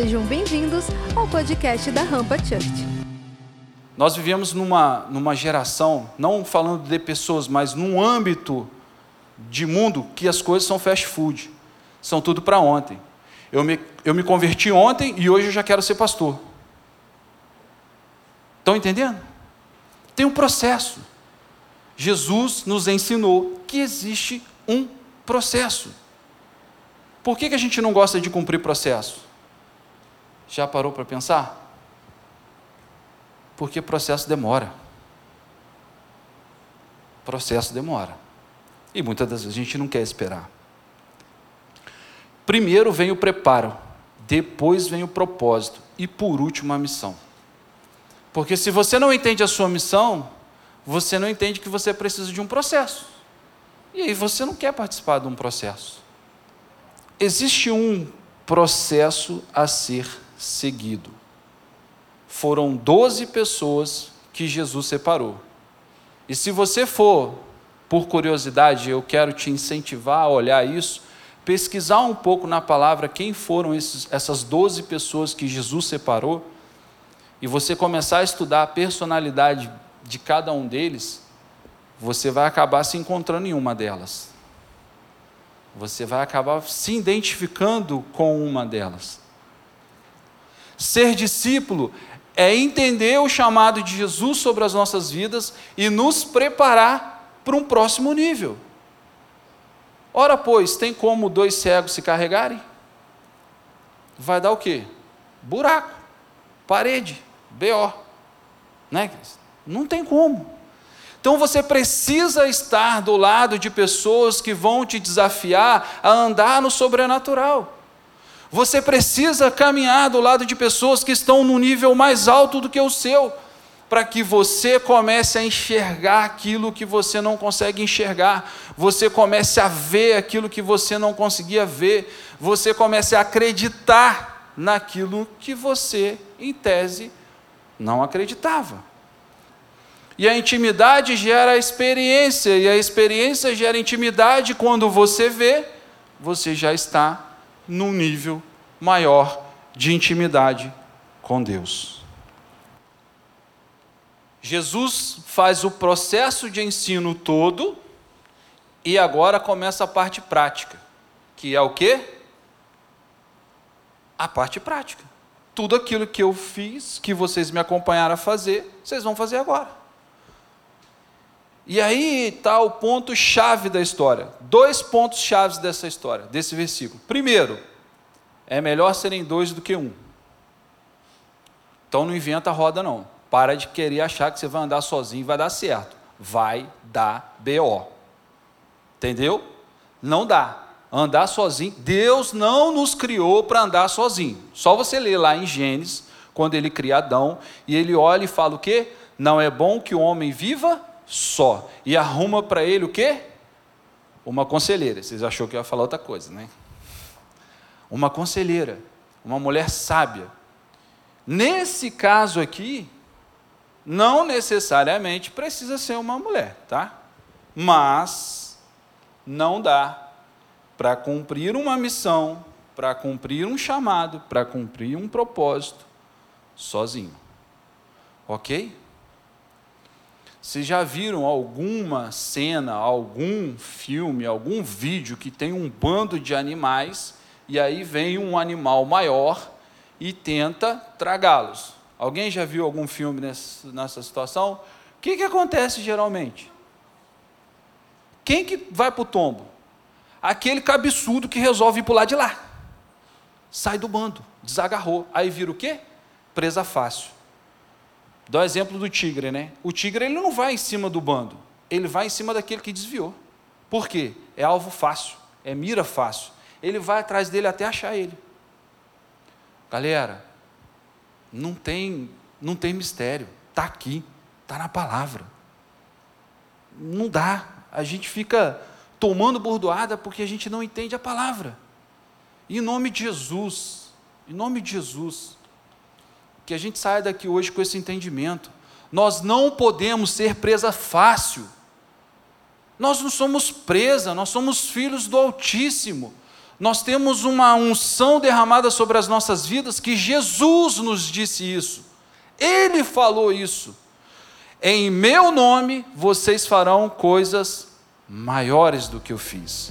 Sejam bem-vindos ao podcast da Rampa Church. Nós vivemos numa, numa geração, não falando de pessoas, mas num âmbito de mundo que as coisas são fast food, são tudo para ontem. Eu me, eu me converti ontem e hoje eu já quero ser pastor. Estão entendendo? Tem um processo. Jesus nos ensinou que existe um processo. Por que, que a gente não gosta de cumprir processo? Já parou para pensar? Porque processo demora. Processo demora. E muitas das vezes a gente não quer esperar. Primeiro vem o preparo, depois vem o propósito e por último a missão. Porque se você não entende a sua missão, você não entende que você precisa de um processo. E aí você não quer participar de um processo. Existe um processo a ser seguido. Foram 12 pessoas que Jesus separou. E se você for, por curiosidade, eu quero te incentivar a olhar isso, pesquisar um pouco na palavra quem foram esses, essas 12 pessoas que Jesus separou, e você começar a estudar a personalidade de cada um deles, você vai acabar se encontrando em uma delas. Você vai acabar se identificando com uma delas. Ser discípulo é entender o chamado de Jesus sobre as nossas vidas e nos preparar para um próximo nível. Ora, pois, tem como dois cegos se carregarem? Vai dar o quê? Buraco, parede, BO. Né? Não tem como. Então você precisa estar do lado de pessoas que vão te desafiar a andar no sobrenatural. Você precisa caminhar do lado de pessoas que estão no nível mais alto do que o seu, para que você comece a enxergar aquilo que você não consegue enxergar, você comece a ver aquilo que você não conseguia ver, você comece a acreditar naquilo que você, em tese, não acreditava. E a intimidade gera experiência, e a experiência gera intimidade. Quando você vê, você já está num nível maior de intimidade com Deus. Jesus faz o processo de ensino todo e agora começa a parte prática, que é o quê? A parte prática. Tudo aquilo que eu fiz, que vocês me acompanharam a fazer, vocês vão fazer agora. E aí está o ponto chave da história. Dois pontos chaves dessa história, desse versículo. Primeiro, é melhor serem dois do que um. Então não inventa roda não. Para de querer achar que você vai andar sozinho e vai dar certo. Vai dar BO. Entendeu? Não dá. Andar sozinho, Deus não nos criou para andar sozinho. Só você ler lá em Gênesis, quando ele cria Adão, e ele olha e fala o quê? Não é bom que o homem viva só. E arruma para ele o quê? Uma conselheira. Vocês achou que eu ia falar outra coisa, né? Uma conselheira, uma mulher sábia. Nesse caso aqui, não necessariamente precisa ser uma mulher, tá? Mas não dá para cumprir uma missão, para cumprir um chamado, para cumprir um propósito sozinho. OK? Vocês já viram alguma cena, algum filme, algum vídeo que tem um bando de animais e aí vem um animal maior e tenta tragá-los? Alguém já viu algum filme nessa situação? O que, que acontece geralmente? Quem que vai para o tombo? Aquele cabeçudo que resolve lado de lá. Sai do bando, desagarrou. Aí vira o quê? Presa fácil. Dá o exemplo do tigre, né? O tigre ele não vai em cima do bando, ele vai em cima daquele que desviou. Por quê? É alvo fácil, é mira fácil. Ele vai atrás dele até achar ele. Galera, não tem, não tem mistério. Está aqui, está na palavra. Não dá. A gente fica tomando bordoada porque a gente não entende a palavra. Em nome de Jesus, em nome de Jesus, que a gente saia daqui hoje com esse entendimento. Nós não podemos ser presa fácil. Nós não somos presa, nós somos filhos do Altíssimo. Nós temos uma unção derramada sobre as nossas vidas que Jesus nos disse isso. Ele falou isso. Em meu nome vocês farão coisas maiores do que eu fiz.